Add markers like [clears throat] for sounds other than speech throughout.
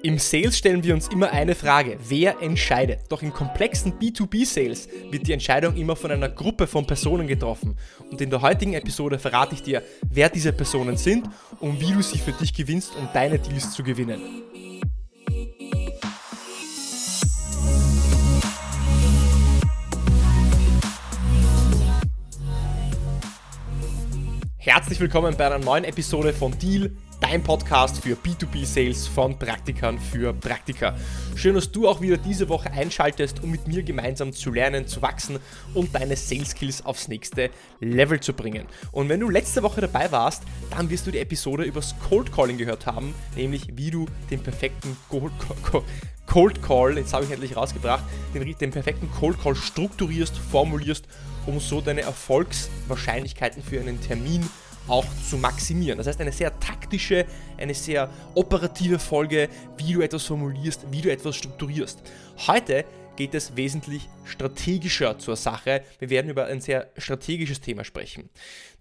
Im Sales stellen wir uns immer eine Frage, wer entscheidet? Doch in komplexen B2B-Sales wird die Entscheidung immer von einer Gruppe von Personen getroffen. Und in der heutigen Episode verrate ich dir, wer diese Personen sind und wie du sie für dich gewinnst, um deine Deals zu gewinnen. Herzlich willkommen bei einer neuen Episode von Deal dein Podcast für B2B-Sales von Praktikern für Praktika. Schön, dass du auch wieder diese Woche einschaltest, um mit mir gemeinsam zu lernen, zu wachsen und deine Sales-Skills aufs nächste Level zu bringen. Und wenn du letzte Woche dabei warst, dann wirst du die Episode übers Cold Calling gehört haben, nämlich wie du den perfekten Cold, Cold Call, jetzt habe ich endlich rausgebracht, den, den perfekten Cold Call strukturierst, formulierst, um so deine Erfolgswahrscheinlichkeiten für einen Termin auch zu maximieren. Das heißt, eine sehr taktische, eine sehr operative Folge, wie du etwas formulierst, wie du etwas strukturierst. Heute geht es wesentlich strategischer zur Sache. Wir werden über ein sehr strategisches Thema sprechen.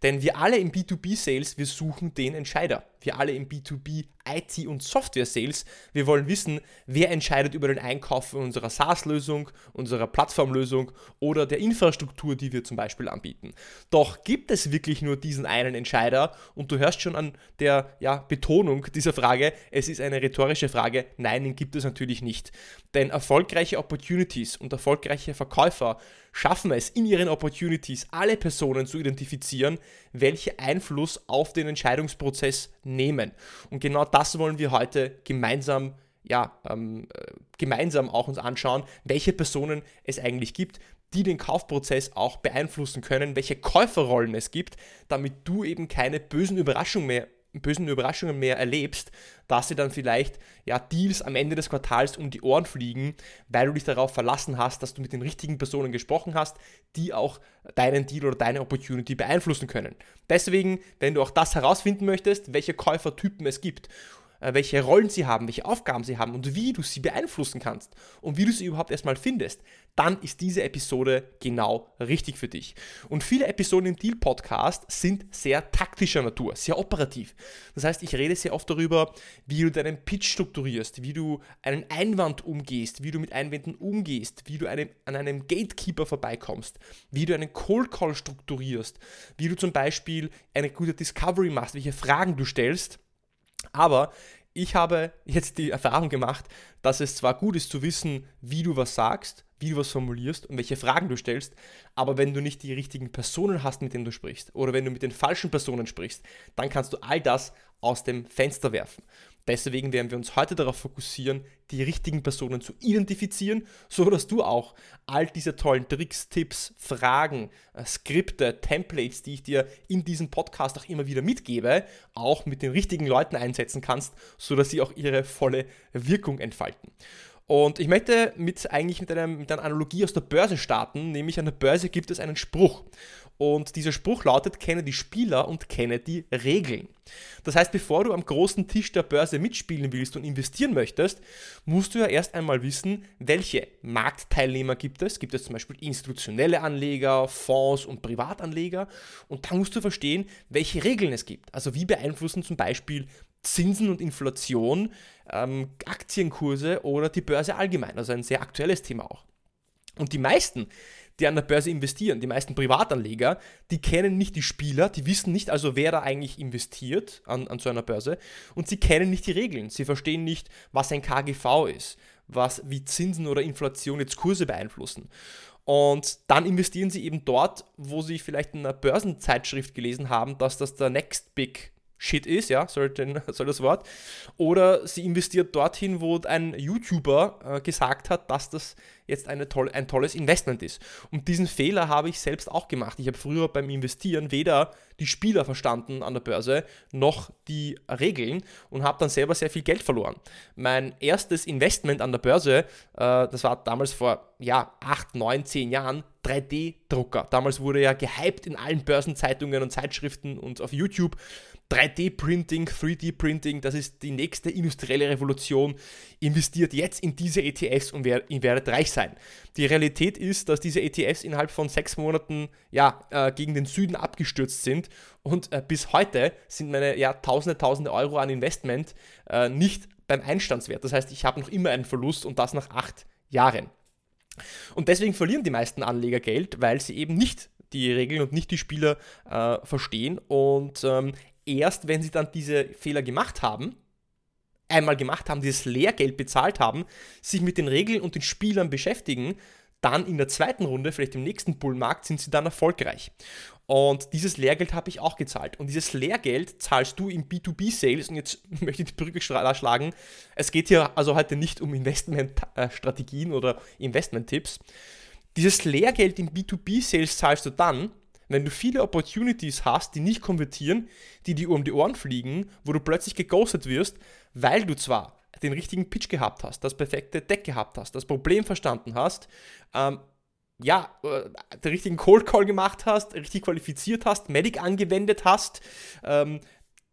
Denn wir alle im B2B-Sales, wir suchen den Entscheider. Wir alle im B2B IT- und Software-Sales, wir wollen wissen, wer entscheidet über den Einkauf unserer SaaS-Lösung, unserer Plattformlösung oder der Infrastruktur, die wir zum Beispiel anbieten. Doch gibt es wirklich nur diesen einen Entscheider? Und du hörst schon an der ja, Betonung dieser Frage, es ist eine rhetorische Frage. Nein, den gibt es natürlich nicht. Denn erfolgreiche Opportunities und erfolgreiche Verkäufer schaffen es in ihren Opportunities, alle Personen zu identifizieren, welche Einfluss auf den Entscheidungsprozess nehmen. Und genau das wollen wir heute gemeinsam ja, ähm, äh, gemeinsam auch uns anschauen, welche Personen es eigentlich gibt, die den Kaufprozess auch beeinflussen können, welche Käuferrollen es gibt, damit du eben keine bösen Überraschungen mehr bösen Überraschungen mehr erlebst, dass dir dann vielleicht ja, Deals am Ende des Quartals um die Ohren fliegen, weil du dich darauf verlassen hast, dass du mit den richtigen Personen gesprochen hast, die auch deinen Deal oder deine Opportunity beeinflussen können. Deswegen, wenn du auch das herausfinden möchtest, welche Käufertypen es gibt welche Rollen sie haben, welche Aufgaben sie haben und wie du sie beeinflussen kannst und wie du sie überhaupt erstmal findest, dann ist diese Episode genau richtig für dich. Und viele Episoden im Deal Podcast sind sehr taktischer Natur, sehr operativ. Das heißt, ich rede sehr oft darüber, wie du deinen Pitch strukturierst, wie du einen Einwand umgehst, wie du mit Einwänden umgehst, wie du einem, an einem Gatekeeper vorbeikommst, wie du einen Cold Call strukturierst, wie du zum Beispiel eine gute Discovery machst, welche Fragen du stellst aber ich habe jetzt die Erfahrung gemacht, dass es zwar gut ist zu wissen, wie du was sagst, wie du was formulierst und welche Fragen du stellst, aber wenn du nicht die richtigen Personen hast, mit denen du sprichst, oder wenn du mit den falschen Personen sprichst, dann kannst du all das aus dem Fenster werfen. Deswegen werden wir uns heute darauf fokussieren, die richtigen Personen zu identifizieren, so dass du auch all diese tollen Tricks, Tipps, Fragen, äh, Skripte, Templates, die ich dir in diesem Podcast auch immer wieder mitgebe, auch mit den richtigen Leuten einsetzen kannst, so dass sie auch ihre volle Wirkung entfalten. Und ich möchte mit eigentlich mit, einem, mit einer Analogie aus der Börse starten, nämlich an der Börse gibt es einen Spruch. Und dieser Spruch lautet, kenne die Spieler und kenne die Regeln. Das heißt, bevor du am großen Tisch der Börse mitspielen willst und investieren möchtest, musst du ja erst einmal wissen, welche Marktteilnehmer gibt es. Gibt es zum Beispiel institutionelle Anleger, Fonds und Privatanleger. Und dann musst du verstehen, welche Regeln es gibt. Also wie beeinflussen zum Beispiel Zinsen und Inflation ähm, Aktienkurse oder die Börse allgemein. Also ein sehr aktuelles Thema auch. Und die meisten, die an der Börse investieren, die meisten Privatanleger, die kennen nicht die Spieler, die wissen nicht also, wer da eigentlich investiert an, an so einer Börse und sie kennen nicht die Regeln. Sie verstehen nicht, was ein KGV ist, was, wie Zinsen oder Inflation jetzt Kurse beeinflussen. Und dann investieren sie eben dort, wo sie vielleicht in einer Börsenzeitschrift gelesen haben, dass das der Next Big Shit ist, ja, soll, den, [laughs] soll das Wort. Oder sie investiert dorthin, wo ein YouTuber äh, gesagt hat, dass das jetzt eine toll, ein tolles Investment ist. Und diesen Fehler habe ich selbst auch gemacht. Ich habe früher beim Investieren weder die Spieler verstanden an der Börse noch die Regeln und habe dann selber sehr viel Geld verloren. Mein erstes Investment an der Börse, äh, das war damals vor ja, 8, 9, 10 Jahren, 3D-Drucker. Damals wurde ja gehypt in allen Börsenzeitungen und Zeitschriften und auf YouTube 3D-Printing, 3D-Printing, das ist die nächste industrielle Revolution. Investiert jetzt in diese ETFs und werdet reich sein. Die Realität ist, dass diese ETFs innerhalb von sechs Monaten ja, äh, gegen den Süden abgestürzt sind und äh, bis heute sind meine ja, tausende, tausende Euro an Investment äh, nicht beim Einstandswert. Das heißt, ich habe noch immer einen Verlust und das nach acht Jahren. Und deswegen verlieren die meisten Anleger Geld, weil sie eben nicht die Regeln und nicht die Spieler äh, verstehen. Und ähm, erst wenn sie dann diese Fehler gemacht haben, einmal gemacht haben, dieses Lehrgeld bezahlt haben, sich mit den Regeln und den Spielern beschäftigen, dann in der zweiten Runde, vielleicht im nächsten Bullmarkt, sind sie dann erfolgreich. Und dieses Lehrgeld habe ich auch gezahlt. Und dieses Lehrgeld zahlst du im B2B-Sales. Und jetzt [laughs] möchte ich die Brücke schlagen. Es geht hier also heute nicht um Investmentstrategien oder Investment-Tipps. Dieses Lehrgeld im B2B-Sales zahlst du dann, wenn du viele Opportunities hast, die nicht konvertieren, die dir um die Ohren fliegen, wo du plötzlich geghostet wirst, weil du zwar den richtigen Pitch gehabt hast, das perfekte Deck gehabt hast, das Problem verstanden hast, ähm, ja, äh, den richtigen Cold Call gemacht hast, richtig qualifiziert hast, Medic angewendet hast, ähm,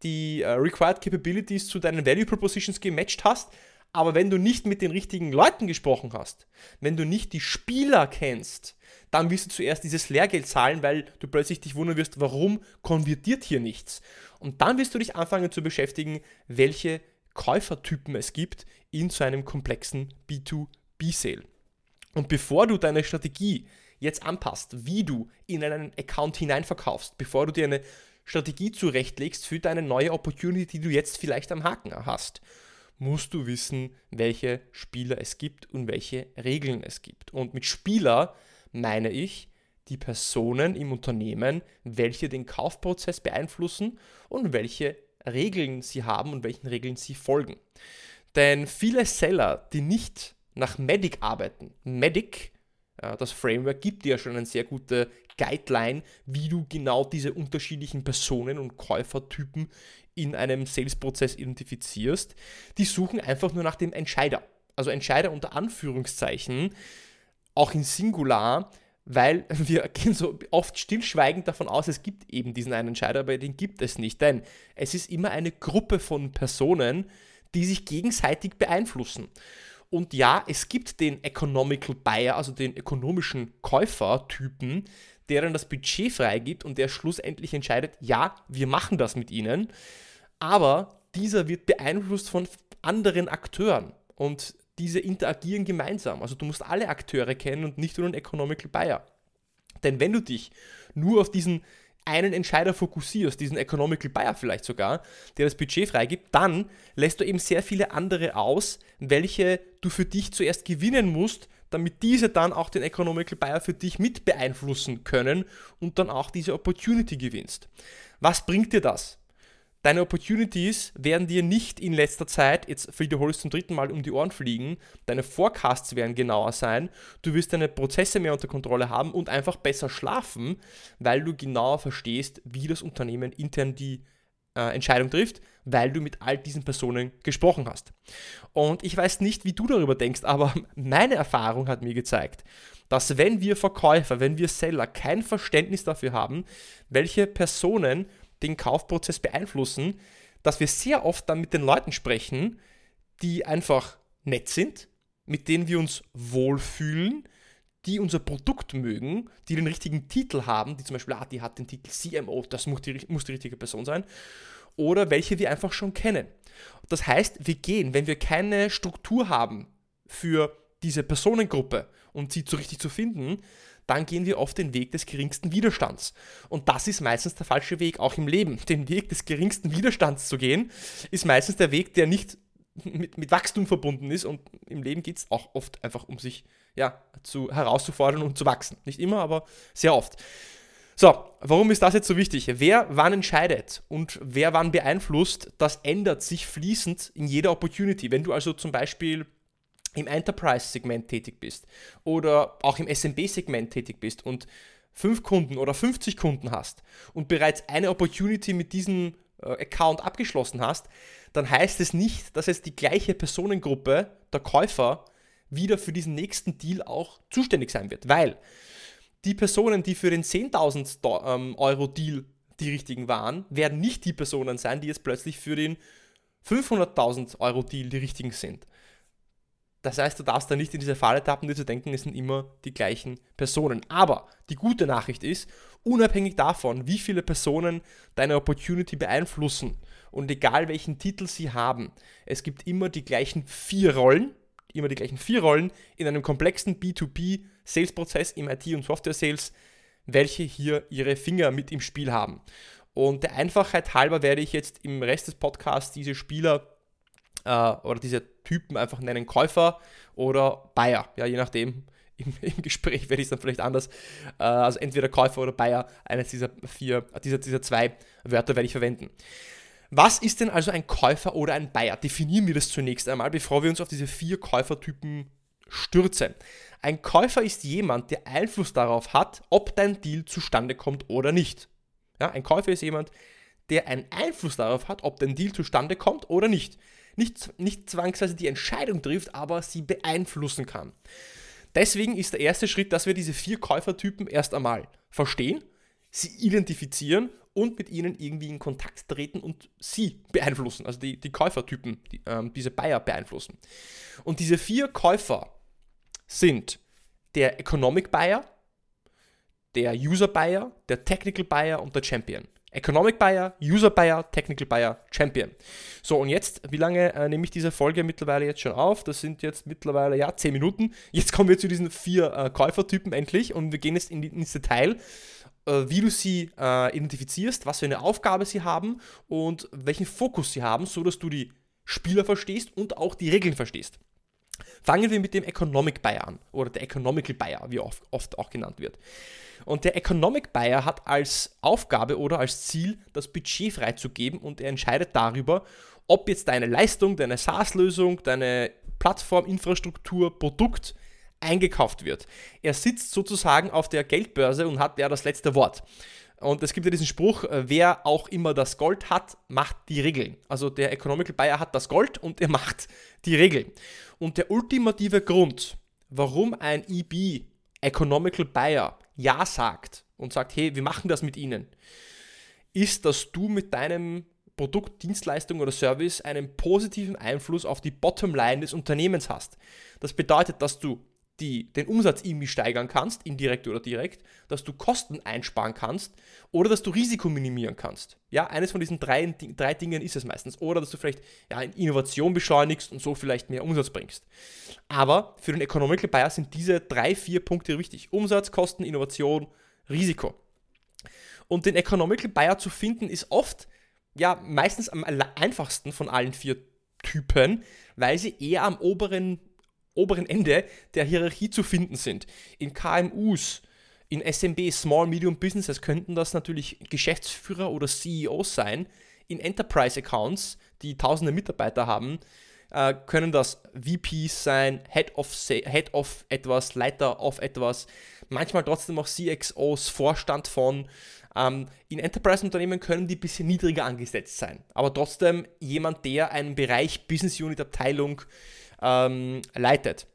die äh, Required Capabilities zu deinen Value Propositions gematcht hast, aber wenn du nicht mit den richtigen Leuten gesprochen hast, wenn du nicht die Spieler kennst, dann wirst du zuerst dieses Lehrgeld zahlen, weil du plötzlich dich wundern wirst, warum konvertiert hier nichts. Und dann wirst du dich anfangen zu beschäftigen, welche Käufertypen es gibt in so einem komplexen B2B-Sale. Und bevor du deine Strategie jetzt anpasst, wie du in einen Account hineinverkaufst, bevor du dir eine Strategie zurechtlegst für deine neue Opportunity, die du jetzt vielleicht am Haken hast, musst du wissen, welche Spieler es gibt und welche Regeln es gibt. Und mit Spieler meine ich die Personen im Unternehmen, welche den Kaufprozess beeinflussen und welche Regeln sie haben und welchen Regeln sie folgen. Denn viele Seller, die nicht nach Medic arbeiten, Medic, das Framework gibt dir ja schon eine sehr gute Guideline, wie du genau diese unterschiedlichen Personen und Käufertypen in einem Sales-Prozess identifizierst, die suchen einfach nur nach dem Entscheider. Also Entscheider unter Anführungszeichen, auch in Singular, weil [laughs] wir gehen so oft stillschweigend davon aus, es gibt eben diesen einen Entscheider, aber den gibt es nicht. Denn es ist immer eine Gruppe von Personen, die sich gegenseitig beeinflussen. Und ja, es gibt den Economical Buyer, also den ökonomischen Käufertypen, der dann das Budget freigibt und der schlussendlich entscheidet, ja, wir machen das mit ihnen. Aber dieser wird beeinflusst von anderen Akteuren. Und diese interagieren gemeinsam. Also du musst alle Akteure kennen und nicht nur einen Economical Buyer. Denn wenn du dich nur auf diesen einen Entscheider fokussierst, diesen Economical Buyer vielleicht sogar, der das Budget freigibt, dann lässt du eben sehr viele andere aus, welche du für dich zuerst gewinnen musst, damit diese dann auch den Economical Buyer für dich mit beeinflussen können und dann auch diese Opportunity gewinnst. Was bringt dir das? Deine Opportunities werden dir nicht in letzter Zeit, jetzt es zum dritten Mal, um die Ohren fliegen. Deine Forecasts werden genauer sein. Du wirst deine Prozesse mehr unter Kontrolle haben und einfach besser schlafen, weil du genauer verstehst, wie das Unternehmen intern die äh, Entscheidung trifft, weil du mit all diesen Personen gesprochen hast. Und ich weiß nicht, wie du darüber denkst, aber [laughs] meine Erfahrung hat mir gezeigt, dass wenn wir Verkäufer, wenn wir Seller kein Verständnis dafür haben, welche Personen den Kaufprozess beeinflussen, dass wir sehr oft dann mit den Leuten sprechen, die einfach nett sind, mit denen wir uns wohlfühlen, die unser Produkt mögen, die den richtigen Titel haben, die zum Beispiel, ah, die hat den Titel CMO, das muss die, muss die richtige Person sein, oder welche wir einfach schon kennen. Das heißt, wir gehen, wenn wir keine Struktur haben für diese Personengruppe und sie so richtig zu finden, dann gehen wir oft den Weg des geringsten Widerstands. Und das ist meistens der falsche Weg, auch im Leben. Den Weg des geringsten Widerstands zu gehen, ist meistens der Weg, der nicht mit, mit Wachstum verbunden ist. Und im Leben geht es auch oft einfach um sich ja, zu, herauszufordern und zu wachsen. Nicht immer, aber sehr oft. So, warum ist das jetzt so wichtig? Wer wann entscheidet und wer wann beeinflusst, das ändert sich fließend in jeder Opportunity. Wenn du also zum Beispiel im Enterprise-Segment tätig bist oder auch im SMB-Segment tätig bist und fünf Kunden oder 50 Kunden hast und bereits eine Opportunity mit diesem äh, Account abgeschlossen hast, dann heißt es nicht, dass jetzt die gleiche Personengruppe, der Käufer, wieder für diesen nächsten Deal auch zuständig sein wird. Weil die Personen, die für den 10.000 ähm, Euro Deal die richtigen waren, werden nicht die Personen sein, die jetzt plötzlich für den 500.000 Euro Deal die richtigen sind. Das heißt, du darfst da nicht in diese Falle tappen, dir zu denken, es sind immer die gleichen Personen. Aber die gute Nachricht ist, unabhängig davon, wie viele Personen deine Opportunity beeinflussen und egal welchen Titel sie haben, es gibt immer die gleichen vier Rollen, immer die gleichen vier Rollen in einem komplexen B2B-Sales-Prozess im IT- und Software-Sales, welche hier ihre Finger mit im Spiel haben. Und der Einfachheit halber werde ich jetzt im Rest des Podcasts diese Spieler äh, oder diese Typen einfach nennen Käufer oder Buyer, ja, je nachdem. [laughs] Im, im Gespräch werde ich es dann vielleicht anders. Äh, also entweder Käufer oder Buyer, eines dieser vier, dieser, dieser zwei Wörter werde ich verwenden. Was ist denn also ein Käufer oder ein Buyer? Definieren wir das zunächst einmal, bevor wir uns auf diese vier Käufertypen stürzen. Ein Käufer ist jemand, der Einfluss darauf hat, ob dein Deal zustande kommt oder nicht. Ja, ein Käufer ist jemand, der einen Einfluss darauf hat, ob dein Deal zustande kommt oder nicht. Nicht, nicht zwangsweise die Entscheidung trifft, aber sie beeinflussen kann. Deswegen ist der erste Schritt, dass wir diese vier Käufertypen erst einmal verstehen, sie identifizieren und mit ihnen irgendwie in Kontakt treten und sie beeinflussen, also die, die Käufertypen, die, ähm, diese Buyer beeinflussen. Und diese vier Käufer sind der Economic Buyer, der User Buyer, der Technical Buyer und der Champion. Economic Buyer, User Buyer, Technical Buyer, Champion. So, und jetzt, wie lange äh, nehme ich diese Folge mittlerweile jetzt schon auf? Das sind jetzt mittlerweile, ja, 10 Minuten. Jetzt kommen wir zu diesen vier äh, Käufertypen endlich und wir gehen jetzt in ins Detail äh, wie du sie äh, identifizierst, was für eine Aufgabe sie haben und welchen Fokus sie haben, so dass du die Spieler verstehst und auch die Regeln verstehst. Fangen wir mit dem Economic Buyer an oder der Economical Buyer, wie oft, oft auch genannt wird. Und der Economic Buyer hat als Aufgabe oder als Ziel, das Budget freizugeben und er entscheidet darüber, ob jetzt deine Leistung, deine SaaS-Lösung, deine Plattform, Infrastruktur, Produkt eingekauft wird. Er sitzt sozusagen auf der Geldbörse und hat ja das letzte Wort. Und es gibt ja diesen Spruch, äh, wer auch immer das Gold hat, macht die Regeln. Also der Economical Buyer hat das Gold und er macht die Regeln. Und der ultimative Grund, warum ein EB, Economical Buyer, Ja sagt und sagt, hey, wir machen das mit Ihnen, ist, dass du mit deinem Produkt, Dienstleistung oder Service einen positiven Einfluss auf die Bottomline des Unternehmens hast. Das bedeutet, dass du die, den Umsatz irgendwie steigern kannst, indirekt oder direkt, dass du Kosten einsparen kannst oder dass du Risiko minimieren kannst. Ja, eines von diesen drei, drei Dingen ist es meistens. Oder dass du vielleicht ja, Innovation beschleunigst und so vielleicht mehr Umsatz bringst. Aber für den Economical Buyer sind diese drei, vier Punkte wichtig. Umsatz, Kosten, Innovation, Risiko. Und den Economical Buyer zu finden ist oft, ja, meistens am einfachsten von allen vier Typen, weil sie eher am oberen oberen Ende der Hierarchie zu finden sind. In KMUs, in SMB, Small Medium Businesses könnten das natürlich Geschäftsführer oder CEOs sein. In Enterprise Accounts, die tausende Mitarbeiter haben, äh, können das VPs sein, Head of, Head of etwas, Leiter of etwas, manchmal trotzdem auch CXOs, Vorstand von. Ähm, in Enterprise-Unternehmen können die ein bisschen niedriger angesetzt sein, aber trotzdem jemand, der einen Bereich, Business Unit, Abteilung, ähm, leitet.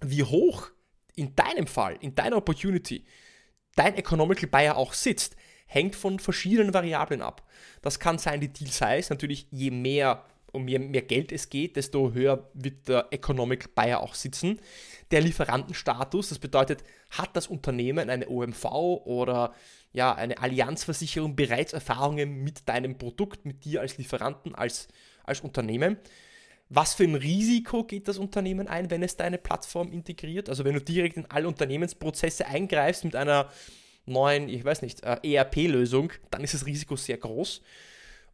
Wie hoch in deinem Fall, in deiner Opportunity, dein Economical Buyer auch sitzt, hängt von verschiedenen Variablen ab. Das kann sein die Deal Size, natürlich je mehr um je mehr Geld es geht, desto höher wird der Economic Buyer auch sitzen. Der Lieferantenstatus, das bedeutet, hat das Unternehmen eine OMV oder ja, eine Allianzversicherung bereits Erfahrungen mit deinem Produkt, mit dir als Lieferanten, als, als Unternehmen? Was für ein Risiko geht das Unternehmen ein, wenn es deine Plattform integriert? Also wenn du direkt in alle Unternehmensprozesse eingreifst mit einer neuen, ich weiß nicht, äh, ERP-Lösung, dann ist das Risiko sehr groß.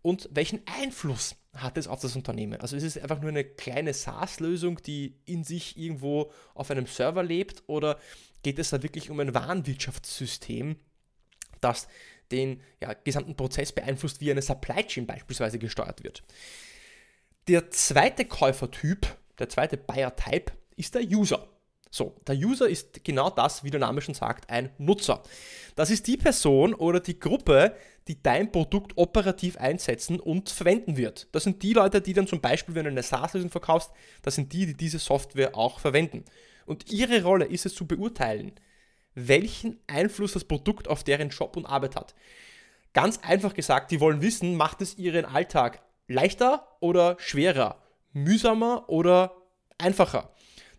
Und welchen Einfluss hat es auf das Unternehmen? Also ist es einfach nur eine kleine SaaS-Lösung, die in sich irgendwo auf einem Server lebt oder geht es da wirklich um ein Warenwirtschaftssystem, das den ja, gesamten Prozess beeinflusst, wie eine Supply Chain beispielsweise gesteuert wird? Der zweite Käufertyp, der zweite Buyer-Type, ist der User. So, der User ist genau das, wie der Name schon sagt, ein Nutzer. Das ist die Person oder die Gruppe, die dein Produkt operativ einsetzen und verwenden wird. Das sind die Leute, die dann zum Beispiel, wenn du eine SaaS-Lösung verkaufst, das sind die, die diese Software auch verwenden. Und ihre Rolle ist es zu beurteilen, welchen Einfluss das Produkt auf deren Job und Arbeit hat. Ganz einfach gesagt, die wollen wissen, macht es ihren Alltag leichter oder schwerer, mühsamer oder einfacher.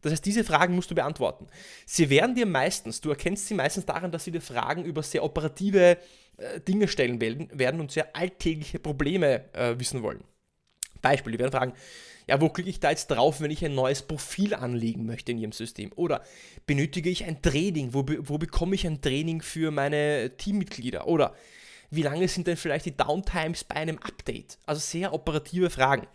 Das heißt, diese Fragen musst du beantworten. Sie werden dir meistens, du erkennst sie meistens daran, dass sie dir Fragen über sehr operative äh, Dinge stellen werden und sehr alltägliche Probleme äh, wissen wollen. Beispiel, die werden fragen, ja, wo klicke ich da jetzt drauf, wenn ich ein neues Profil anlegen möchte in Ihrem System? Oder benötige ich ein Training? Wo, wo bekomme ich ein Training für meine Teammitglieder? Oder wie lange sind denn vielleicht die Downtimes bei einem Update? Also sehr operative Fragen.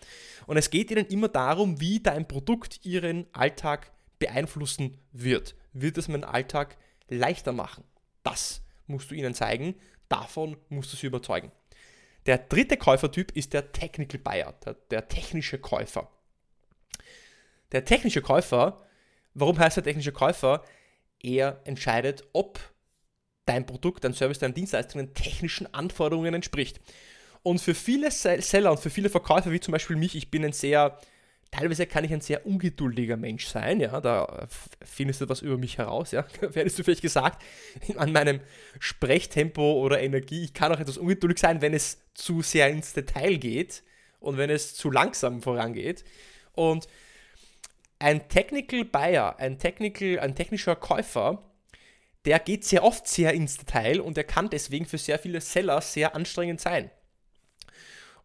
Und es geht ihnen immer darum, wie dein Produkt ihren Alltag beeinflussen wird. Wird es meinen Alltag leichter machen? Das musst du ihnen zeigen. Davon musst du sie überzeugen. Der dritte Käufertyp ist der Technical Buyer, der, der technische Käufer. Der technische Käufer, warum heißt er technischer Käufer? Er entscheidet, ob dein Produkt, dein Service, deine Dienstleistung den technischen Anforderungen entspricht. Und für viele Seller und für viele Verkäufer, wie zum Beispiel mich, ich bin ein sehr, teilweise kann ich ein sehr ungeduldiger Mensch sein, ja, da findest du was über mich heraus, ja, [laughs] werdest du vielleicht gesagt, an meinem Sprechtempo oder Energie, ich kann auch etwas ungeduldig sein, wenn es zu sehr ins Detail geht und wenn es zu langsam vorangeht. Und ein Technical Buyer, ein, Technical, ein technischer Käufer, der geht sehr oft sehr ins Detail und er kann deswegen für sehr viele Seller sehr anstrengend sein.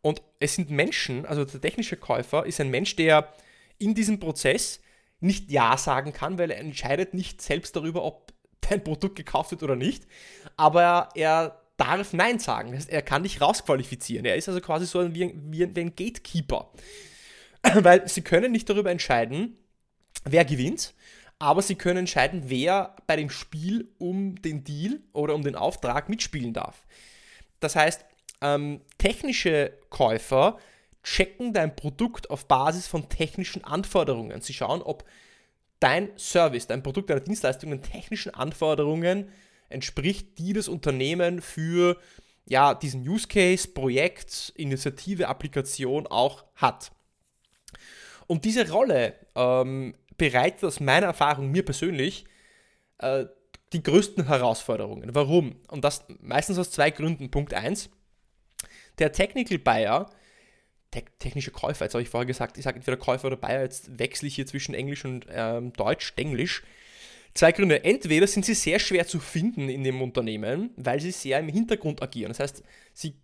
Und es sind Menschen, also der technische Käufer ist ein Mensch, der in diesem Prozess nicht Ja sagen kann, weil er entscheidet nicht selbst darüber, ob [laughs] dein Produkt gekauft wird oder nicht, aber er darf Nein sagen. Er kann dich rausqualifizieren. Er ist also quasi so ein, wie, wie ein Gatekeeper. [clears throat] Weil sie können nicht darüber entscheiden, wer gewinnt, aber sie können entscheiden, wer bei dem Spiel um den Deal oder um den Auftrag mitspielen darf. Das heißt, ähm, technische Käufer checken dein Produkt auf Basis von technischen Anforderungen. Sie schauen, ob dein Service, dein Produkt, deine Dienstleistung den technischen Anforderungen entspricht, die das Unternehmen für ja, diesen Use Case, Projekt, Initiative, Applikation auch hat. Und diese Rolle ähm, bereitet aus meiner Erfahrung mir persönlich äh, die größten Herausforderungen. Warum? Und das meistens aus zwei Gründen. Punkt 1. Der Technical Buyer, te technische Käufer, jetzt habe ich vorher gesagt, ich sage entweder Käufer oder Buyer, jetzt wechsle ich hier zwischen Englisch und ähm, Deutsch, Englisch. Zwei Gründe. Entweder sind sie sehr schwer zu finden in dem Unternehmen, weil sie sehr im Hintergrund agieren. Das heißt, sie,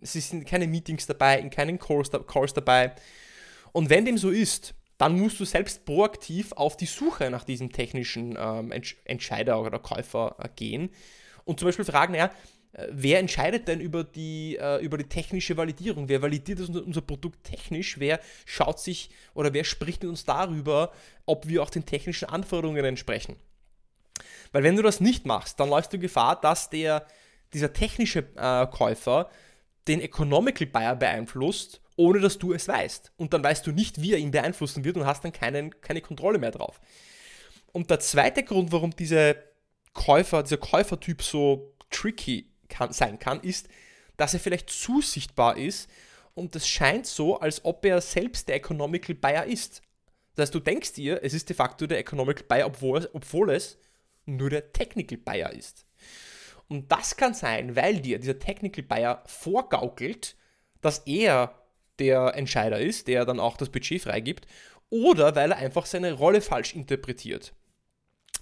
sie sind keine Meetings dabei, in keinen Calls, Calls dabei. Und wenn dem so ist, dann musst du selbst proaktiv auf die Suche nach diesem technischen ähm, Entscheider oder Käufer äh, gehen und zum Beispiel fragen, ja, äh, wer entscheidet denn über die, äh, über die technische Validierung? Wer validiert unser, unser Produkt technisch? Wer schaut sich oder wer spricht mit uns darüber, ob wir auch den technischen Anforderungen entsprechen? Weil wenn du das nicht machst, dann läufst du Gefahr, dass der, dieser technische äh, Käufer den Economical Buyer beeinflusst ohne dass du es weißt. Und dann weißt du nicht, wie er ihn beeinflussen wird und hast dann keinen, keine Kontrolle mehr drauf. Und der zweite Grund, warum diese Käufer, dieser Käufertyp so tricky kann, sein kann, ist, dass er vielleicht zu sichtbar ist und es scheint so, als ob er selbst der Economical Buyer ist. Das heißt, du denkst dir, es ist de facto der Economical Buyer, obwohl, obwohl es nur der Technical Buyer ist. Und das kann sein, weil dir dieser Technical Buyer vorgaukelt, dass er der Entscheider ist, der dann auch das Budget freigibt, oder weil er einfach seine Rolle falsch interpretiert.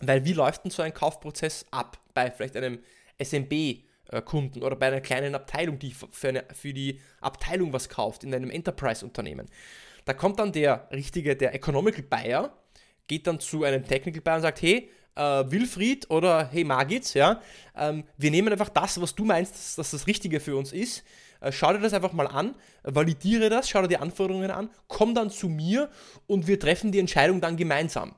Weil wie läuft denn so ein Kaufprozess ab bei vielleicht einem SMB-Kunden oder bei einer kleinen Abteilung, die für, eine, für die Abteilung was kauft, in einem Enterprise-Unternehmen? Da kommt dann der richtige, der Economical Buyer, geht dann zu einem Technical Buyer und sagt, hey, äh, Wilfried oder hey Margit, ja, ähm, wir nehmen einfach das, was du meinst, dass, dass das Richtige für uns ist äh, schau dir das einfach mal an, validiere das, schau dir die Anforderungen an, komm dann zu mir und wir treffen die Entscheidung dann gemeinsam.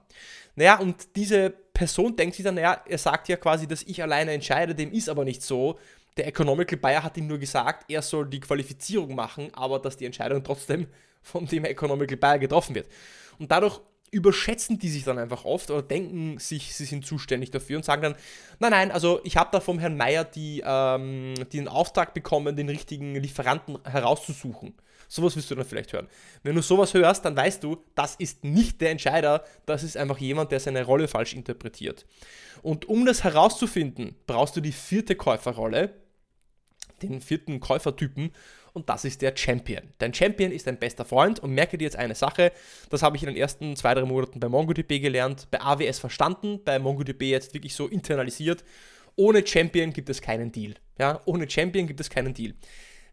Naja, und diese Person denkt sich dann, naja, er sagt ja quasi, dass ich alleine entscheide, dem ist aber nicht so. Der Economical Buyer hat ihm nur gesagt, er soll die Qualifizierung machen, aber dass die Entscheidung trotzdem von dem Economical Buyer getroffen wird. Und dadurch überschätzen die sich dann einfach oft oder denken sich, sie sind zuständig dafür und sagen dann, nein, nein, also ich habe da vom Herrn Meier die, ähm, den Auftrag bekommen, den richtigen Lieferanten herauszusuchen. Sowas wirst du dann vielleicht hören. Wenn du sowas hörst, dann weißt du, das ist nicht der Entscheider, das ist einfach jemand, der seine Rolle falsch interpretiert. Und um das herauszufinden, brauchst du die vierte Käuferrolle, den vierten Käufertypen, und das ist der Champion. Dein Champion ist dein bester Freund und merke dir jetzt eine Sache, das habe ich in den ersten zwei, drei Monaten bei MongoDB gelernt, bei AWS verstanden, bei MongoDB jetzt wirklich so internalisiert. Ohne Champion gibt es keinen Deal. Ja, ohne Champion gibt es keinen Deal.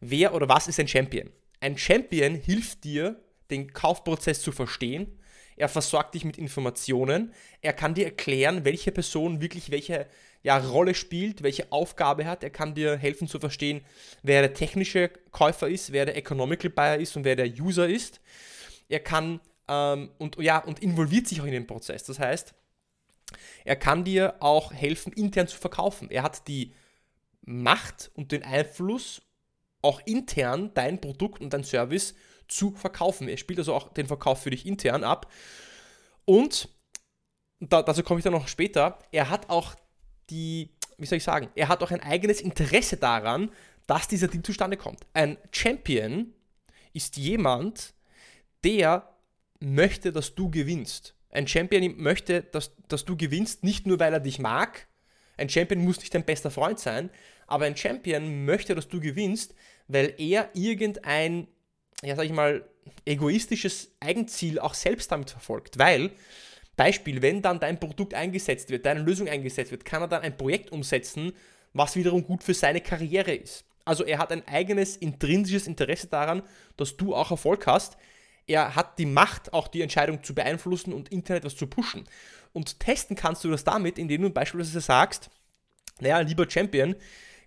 Wer oder was ist ein Champion? Ein Champion hilft dir, den Kaufprozess zu verstehen. Er versorgt dich mit Informationen. Er kann dir erklären, welche Person wirklich welche ja, Rolle spielt, welche Aufgabe hat. Er kann dir helfen zu verstehen, wer der technische Käufer ist, wer der Economical Buyer ist und wer der User ist. Er kann ähm, und, ja, und involviert sich auch in den Prozess. Das heißt, er kann dir auch helfen, intern zu verkaufen. Er hat die Macht und den Einfluss, auch intern dein Produkt und dein Service zu verkaufen. Er spielt also auch den Verkauf für dich intern ab. Und da, dazu komme ich dann noch später. Er hat auch die, wie soll ich sagen, er hat auch ein eigenes Interesse daran, dass dieser Deal zustande kommt. Ein Champion ist jemand, der möchte, dass du gewinnst. Ein Champion möchte, dass, dass du gewinnst, nicht nur weil er dich mag. Ein Champion muss nicht dein bester Freund sein, aber ein Champion möchte, dass du gewinnst, weil er irgendein, ja sag ich mal, egoistisches Eigenziel auch selbst damit verfolgt. Weil Beispiel, wenn dann dein Produkt eingesetzt wird, deine Lösung eingesetzt wird, kann er dann ein Projekt umsetzen, was wiederum gut für seine Karriere ist. Also er hat ein eigenes intrinsisches Interesse daran, dass du auch Erfolg hast. Er hat die Macht, auch die Entscheidung zu beeinflussen und Internet was zu pushen. Und testen kannst du das damit, indem du beispielsweise sagst, naja, lieber Champion,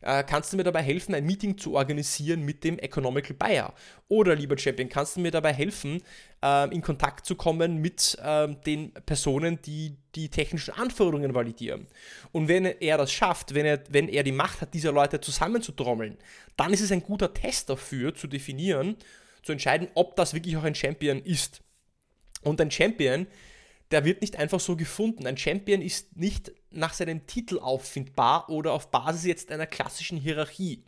äh, kannst du mir dabei helfen, ein Meeting zu organisieren mit dem Economical Buyer? Oder, lieber Champion, kannst du mir dabei helfen, äh, in Kontakt zu kommen mit äh, den Personen, die die technischen Anforderungen validieren? Und wenn er das schafft, wenn er, wenn er die Macht hat, diese Leute zusammenzutrommeln, dann ist es ein guter Test dafür, zu definieren, zu entscheiden, ob das wirklich auch ein Champion ist. Und ein Champion der wird nicht einfach so gefunden. Ein Champion ist nicht nach seinem Titel auffindbar oder auf Basis jetzt einer klassischen Hierarchie.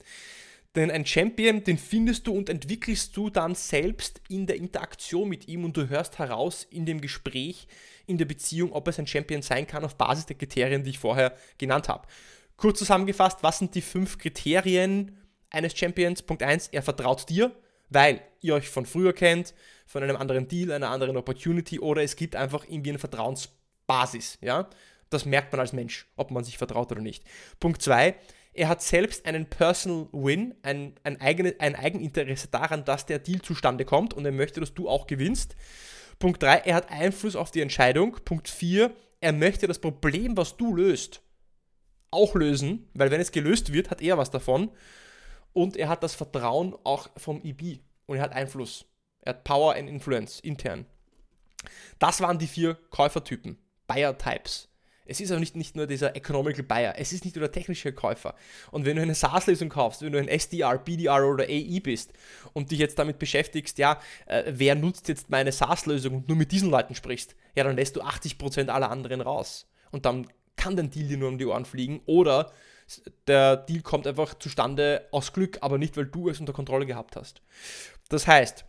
Denn ein Champion, den findest du und entwickelst du dann selbst in der Interaktion mit ihm und du hörst heraus in dem Gespräch, in der Beziehung, ob es ein Champion sein kann auf Basis der Kriterien, die ich vorher genannt habe. Kurz zusammengefasst, was sind die fünf Kriterien eines Champions? Punkt 1, er vertraut dir, weil ihr euch von früher kennt, von einem anderen Deal, einer anderen Opportunity oder es gibt einfach irgendwie eine Vertrauensbasis. Ja? Das merkt man als Mensch, ob man sich vertraut oder nicht. Punkt 2, er hat selbst einen Personal Win, ein, ein, eigene, ein Eigeninteresse daran, dass der Deal zustande kommt und er möchte, dass du auch gewinnst. Punkt 3, er hat Einfluss auf die Entscheidung. Punkt 4, er möchte das Problem, was du löst, auch lösen, weil wenn es gelöst wird, hat er was davon. Und er hat das Vertrauen auch vom EB und er hat Einfluss. Er hat Power and Influence intern. Das waren die vier Käufertypen, Buyer Types. Es ist aber nicht, nicht nur dieser Economical Buyer, es ist nicht nur der technische Käufer. Und wenn du eine SaaS-Lösung kaufst, wenn du ein SDR, BDR oder AI bist und dich jetzt damit beschäftigst, ja, äh, wer nutzt jetzt meine SaaS-Lösung und nur mit diesen Leuten sprichst, ja, dann lässt du 80% aller anderen raus. Und dann kann dein Deal dir nur um die Ohren fliegen oder der Deal kommt einfach zustande aus Glück, aber nicht, weil du es unter Kontrolle gehabt hast. Das heißt,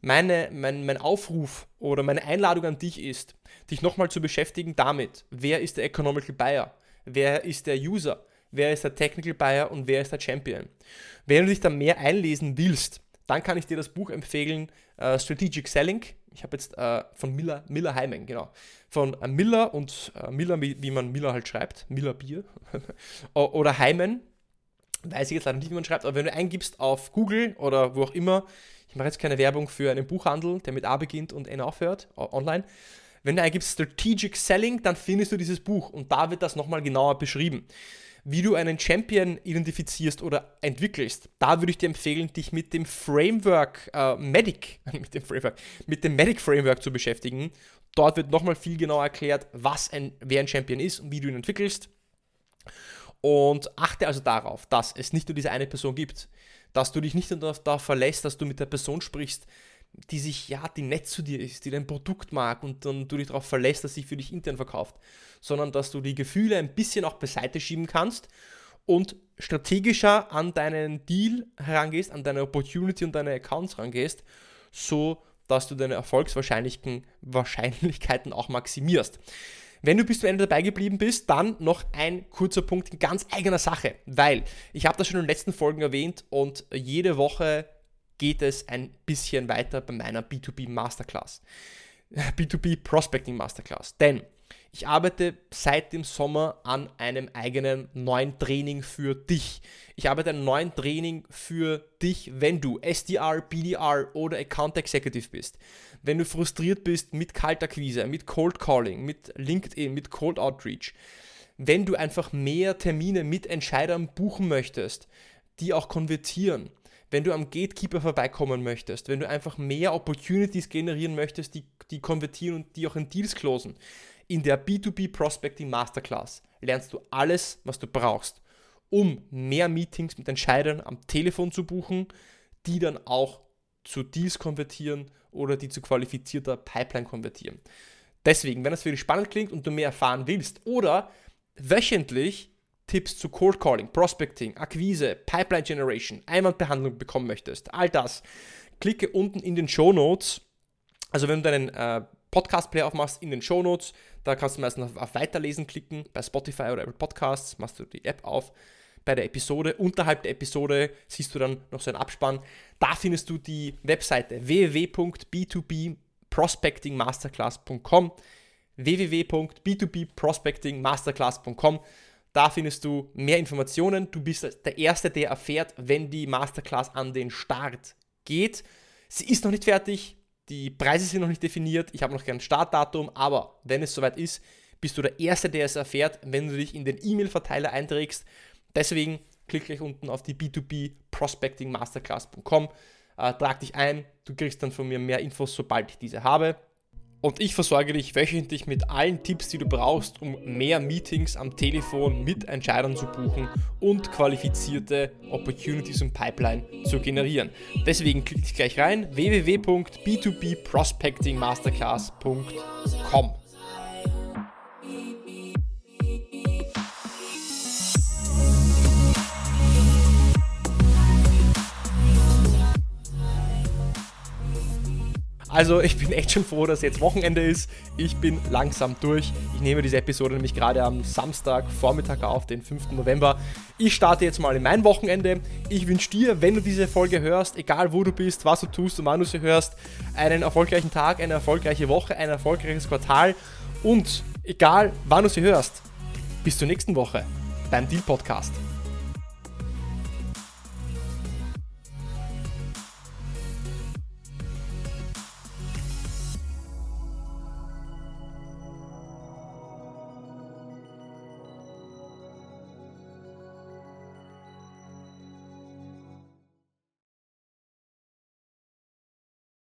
meine, mein, mein Aufruf oder meine Einladung an dich ist, dich nochmal zu beschäftigen damit, wer ist der Economical Buyer, wer ist der User, wer ist der Technical Buyer und wer ist der Champion. Wenn du dich da mehr einlesen willst, dann kann ich dir das Buch empfehlen, uh, Strategic Selling. Ich habe jetzt uh, von Miller, Miller Heimen, genau. Von uh, Miller und Miller, wie, wie, man Miller halt schreibt, Miller Bier. [laughs] oder Heimen, weiß ich jetzt leider nicht, wie man schreibt, aber wenn du eingibst auf Google oder wo auch immer, ich mache jetzt keine Werbung für einen Buchhandel, der mit A beginnt und N aufhört, online. Wenn du eingibst Strategic Selling, dann findest du dieses Buch und da wird das nochmal genauer beschrieben. Wie du einen Champion identifizierst oder entwickelst, da würde ich dir empfehlen, dich mit dem Framework äh, Medic, [laughs] mit dem Framework, mit dem Medic Framework zu beschäftigen. Dort wird nochmal viel genauer erklärt, was ein, wer ein Champion ist und wie du ihn entwickelst. Und achte also darauf, dass es nicht nur diese eine Person gibt dass du dich nicht nur darauf verlässt, dass du mit der Person sprichst, die sich, ja, die nett zu dir ist, die dein Produkt mag und dann du dich darauf verlässt, dass sie für dich intern verkauft, sondern dass du die Gefühle ein bisschen auch beiseite schieben kannst und strategischer an deinen Deal herangehst, an deine Opportunity und deine Accounts herangehst, so dass du deine Erfolgswahrscheinlichkeiten auch maximierst. Wenn du bis zum Ende dabei geblieben bist, dann noch ein kurzer Punkt in ganz eigener Sache, weil ich habe das schon in den letzten Folgen erwähnt und jede Woche geht es ein bisschen weiter bei meiner B2B Masterclass. [laughs] B2B Prospecting Masterclass. Denn ich arbeite seit dem Sommer an einem eigenen neuen Training für dich. Ich arbeite an einem neuen Training für dich, wenn du SDR, BDR oder Account Executive bist. Wenn du frustriert bist mit Kaltakquise, mit Cold Calling, mit LinkedIn, mit Cold Outreach. Wenn du einfach mehr Termine mit Entscheidern buchen möchtest, die auch konvertieren wenn du am Gatekeeper vorbeikommen möchtest, wenn du einfach mehr Opportunities generieren möchtest, die, die konvertieren und die auch in Deals closen, in der B2B Prospecting Masterclass lernst du alles, was du brauchst, um mehr Meetings mit Entscheidern am Telefon zu buchen, die dann auch zu Deals konvertieren oder die zu qualifizierter Pipeline konvertieren. Deswegen, wenn das für dich spannend klingt und du mehr erfahren willst oder wöchentlich Tipps zu Cold Calling, Prospecting, Akquise, Pipeline Generation, Einwandbehandlung bekommen möchtest, all das, klicke unten in den Show Notes. Also wenn du deinen äh, Podcast-Player aufmachst, in den Show Notes, da kannst du meistens auf, auf Weiterlesen klicken. Bei Spotify oder Apple Podcasts machst du die App auf. Bei der Episode, unterhalb der Episode siehst du dann noch so einen Abspann. Da findest du die Webseite www.b2bprospectingmasterclass.com www.b2bprospectingmasterclass.com da findest du mehr Informationen. Du bist der Erste, der erfährt, wenn die Masterclass an den Start geht. Sie ist noch nicht fertig, die Preise sind noch nicht definiert, ich habe noch kein Startdatum, aber wenn es soweit ist, bist du der Erste, der es erfährt, wenn du dich in den E-Mail-Verteiler einträgst. Deswegen klick gleich unten auf die B2B Prospecting Masterclass.com, äh, trag dich ein, du kriegst dann von mir mehr Infos, sobald ich diese habe. Und ich versorge dich wöchentlich mit allen Tipps, die du brauchst, um mehr Meetings am Telefon mit Entscheidern zu buchen und qualifizierte Opportunities und Pipeline zu generieren. Deswegen klick dich gleich rein www.b2bprospectingmasterclass.com. Also ich bin echt schon froh, dass jetzt Wochenende ist. Ich bin langsam durch. Ich nehme diese Episode nämlich gerade am Samstag Vormittag auf, den 5. November. Ich starte jetzt mal in mein Wochenende. Ich wünsche dir, wenn du diese Folge hörst, egal wo du bist, was du tust und wann du sie hörst, einen erfolgreichen Tag, eine erfolgreiche Woche, ein erfolgreiches Quartal und egal wann du sie hörst, bis zur nächsten Woche beim Deal Podcast.